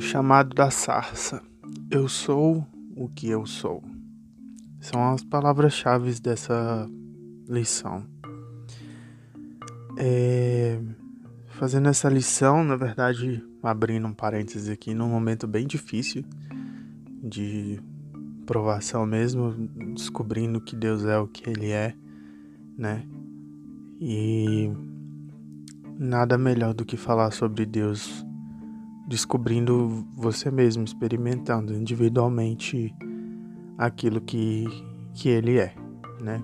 Chamado da sarça. Eu sou o que eu sou. São as palavras-chave dessa lição. É... Fazendo essa lição, na verdade, abrindo um parênteses aqui, num momento bem difícil de provação mesmo, descobrindo que Deus é o que Ele é, né? E nada melhor do que falar sobre Deus descobrindo você mesmo, experimentando individualmente aquilo que, que ele é, né?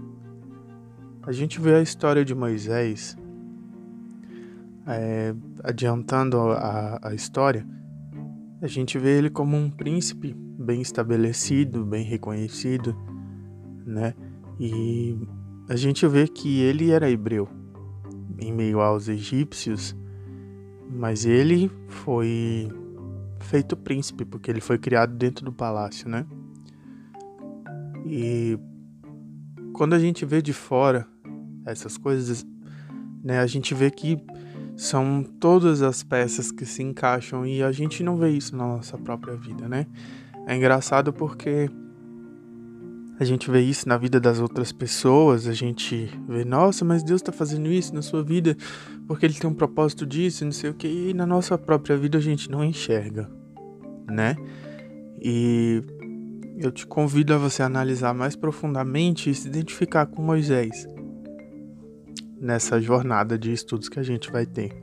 A gente vê a história de Moisés, é, adiantando a, a história, a gente vê ele como um príncipe bem estabelecido, bem reconhecido, né? E a gente vê que ele era hebreu, em meio aos egípcios, mas ele foi feito príncipe, porque ele foi criado dentro do palácio, né? E quando a gente vê de fora essas coisas, né, a gente vê que são todas as peças que se encaixam e a gente não vê isso na nossa própria vida, né? É engraçado porque a gente vê isso na vida das outras pessoas, a gente vê, nossa, mas Deus está fazendo isso na sua vida porque Ele tem um propósito disso, não sei o que, e na nossa própria vida a gente não enxerga, né? E eu te convido a você analisar mais profundamente e se identificar com Moisés nessa jornada de estudos que a gente vai ter.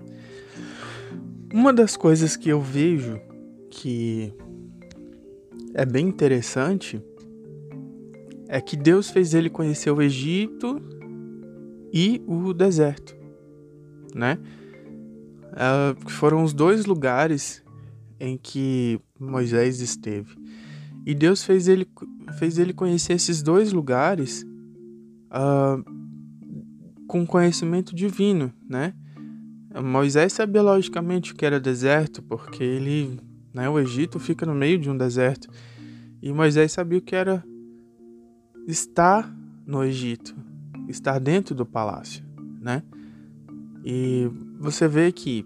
Uma das coisas que eu vejo que é bem interessante é que Deus fez ele conhecer o Egito e o deserto, né? Uh, foram os dois lugares em que Moisés esteve. E Deus fez ele, fez ele conhecer esses dois lugares uh, com conhecimento divino, né? Moisés sabia logicamente que era deserto, porque ele, né, o Egito fica no meio de um deserto. E Moisés sabia o que era estar no Egito, estar dentro do palácio, né? E você vê que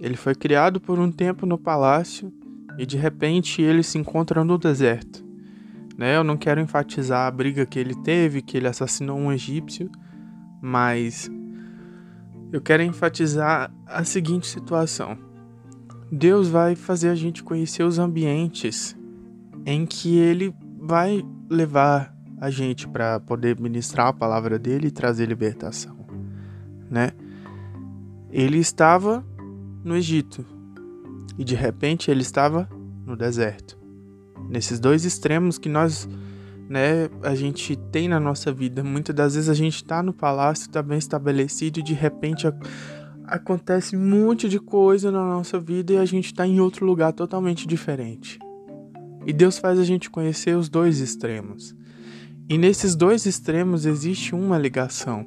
ele foi criado por um tempo no palácio e de repente ele se encontra no deserto. Né? Eu não quero enfatizar a briga que ele teve, que ele assassinou um egípcio, mas eu quero enfatizar a seguinte situação. Deus vai fazer a gente conhecer os ambientes em que ele vai levar a gente para poder ministrar a palavra dele e trazer libertação, né? Ele estava no Egito e de repente ele estava no deserto. Nesses dois extremos que nós, né, a gente tem na nossa vida. Muitas das vezes a gente está no palácio, está bem estabelecido e de repente a, acontece um monte de coisa na nossa vida e a gente está em outro lugar totalmente diferente. E Deus faz a gente conhecer os dois extremos. E nesses dois extremos existe uma ligação,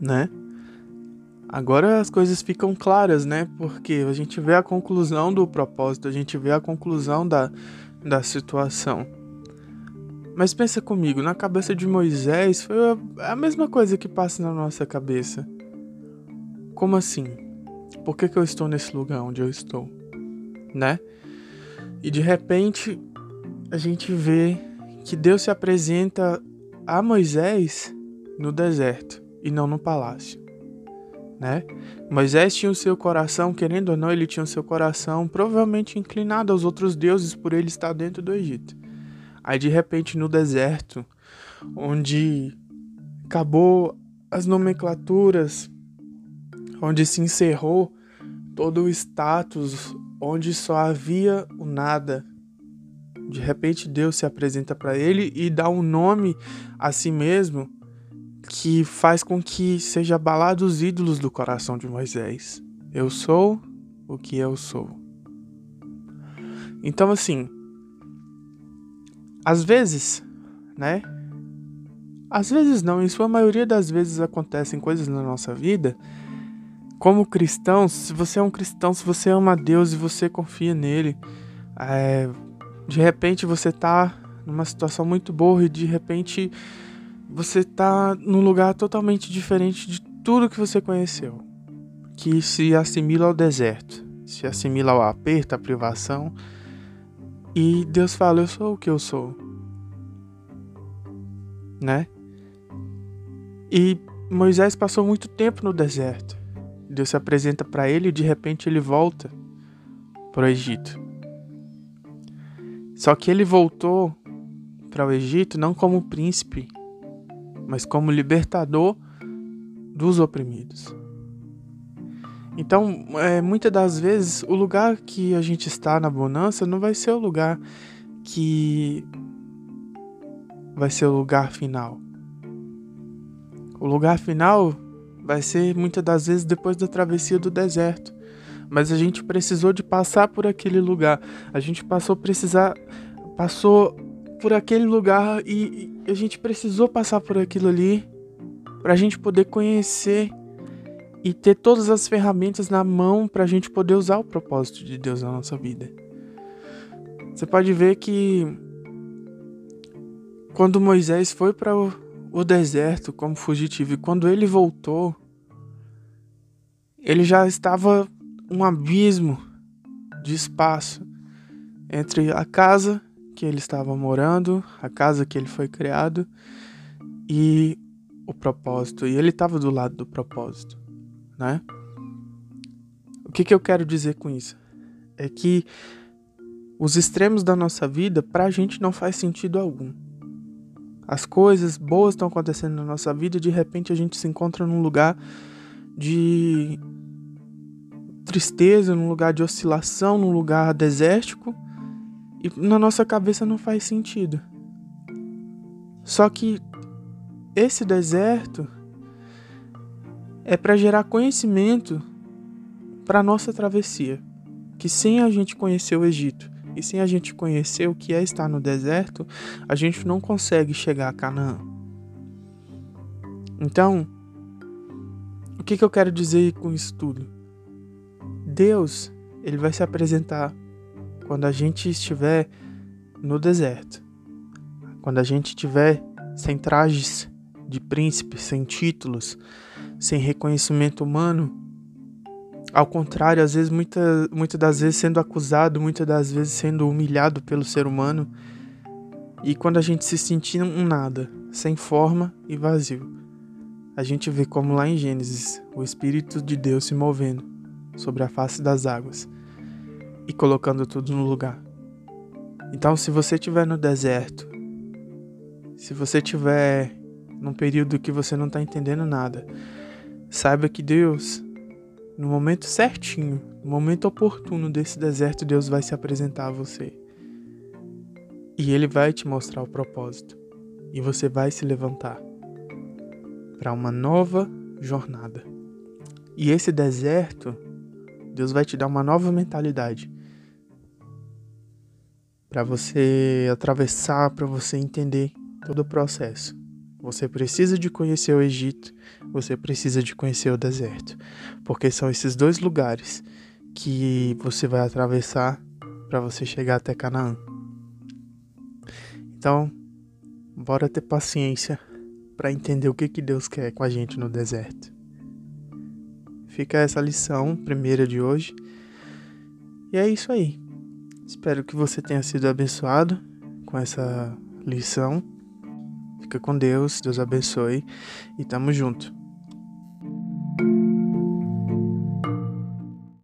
né? Agora as coisas ficam claras, né? Porque a gente vê a conclusão do propósito, a gente vê a conclusão da, da situação. Mas pensa comigo, na cabeça de Moisés foi a, mesma coisa que passa na nossa cabeça. Como assim? Por que, que eu estou nesse lugar onde eu estou? Né? E de repente a gente vê que Deus se apresenta a Moisés no deserto e não no palácio. Né? Moisés tinha o seu coração, querendo ou não, ele tinha o seu coração provavelmente inclinado aos outros deuses por ele estar dentro do Egito. Aí de repente no deserto, onde acabou as nomenclaturas, onde se encerrou todo o status, onde só havia o nada, de repente Deus se apresenta para ele e dá um nome a si mesmo que faz com que seja abalado os ídolos do coração de Moisés. Eu sou o que eu sou. Então assim, às vezes, né? Às vezes não, em sua maioria das vezes acontecem coisas na nossa vida. Como cristãos, se você é um cristão, se você ama Deus e você confia nele, é, de repente você tá numa situação muito boa e de repente você tá num lugar totalmente diferente de tudo que você conheceu, que se assimila ao deserto, se assimila ao aperto, à privação. E Deus fala: Eu sou o que eu sou. Né? E Moisés passou muito tempo no deserto. Deus se apresenta para ele e de repente ele volta para o Egito. Só que ele voltou para o Egito não como príncipe, mas como libertador dos oprimidos. Então, é, muitas das vezes, o lugar que a gente está na bonança não vai ser o lugar que vai ser o lugar final. O lugar final vai ser muitas das vezes depois da travessia do deserto. Mas a gente precisou de passar por aquele lugar. A gente passou precisar passou por aquele lugar e, e a gente precisou passar por aquilo ali para a gente poder conhecer e ter todas as ferramentas na mão para a gente poder usar o propósito de Deus na nossa vida. Você pode ver que quando Moisés foi para o, deserto como fugitivo e quando ele voltou, ele já estava um abismo de espaço entre a casa que ele estava morando, a casa que ele foi criado e o propósito. E ele estava do lado do propósito, né? O que, que eu quero dizer com isso? É que os extremos da nossa vida, para a gente, não faz sentido algum. As coisas boas estão acontecendo na nossa vida e de repente a gente se encontra num lugar de tristeza, num lugar de oscilação, num lugar desértico e na nossa cabeça não faz sentido. Só que esse deserto é para gerar conhecimento para nossa travessia, que sem a gente conhecer o Egito e sem a gente conhecer o que é estar no deserto, a gente não consegue chegar a Canaã. Então, o que, que eu quero dizer com isso tudo? Deus, ele vai se apresentar quando a gente estiver no deserto. Quando a gente estiver sem trajes de príncipe, sem títulos, sem reconhecimento humano. Ao contrário, às vezes, muitas muita das vezes sendo acusado, muitas das vezes sendo humilhado pelo ser humano. E quando a gente se sentir um nada, sem forma e vazio, a gente vê como lá em Gênesis o Espírito de Deus se movendo sobre a face das águas e colocando tudo no lugar. Então, se você estiver no deserto, se você estiver num período que você não está entendendo nada, saiba que Deus, no momento certinho, no momento oportuno desse deserto, Deus vai se apresentar a você. E Ele vai te mostrar o propósito. E você vai se levantar para uma nova jornada. E esse deserto, Deus vai te dar uma nova mentalidade para você atravessar, para você entender todo o processo. Você precisa de conhecer o Egito, você precisa de conhecer o deserto, porque são esses dois lugares que você vai atravessar para você chegar até Canaã. Então, bora ter paciência para entender o que, que Deus quer com a gente no deserto. Fica essa lição primeira de hoje. E é isso aí. Espero que você tenha sido abençoado com essa lição. Fica com Deus, Deus abençoe e tamo junto.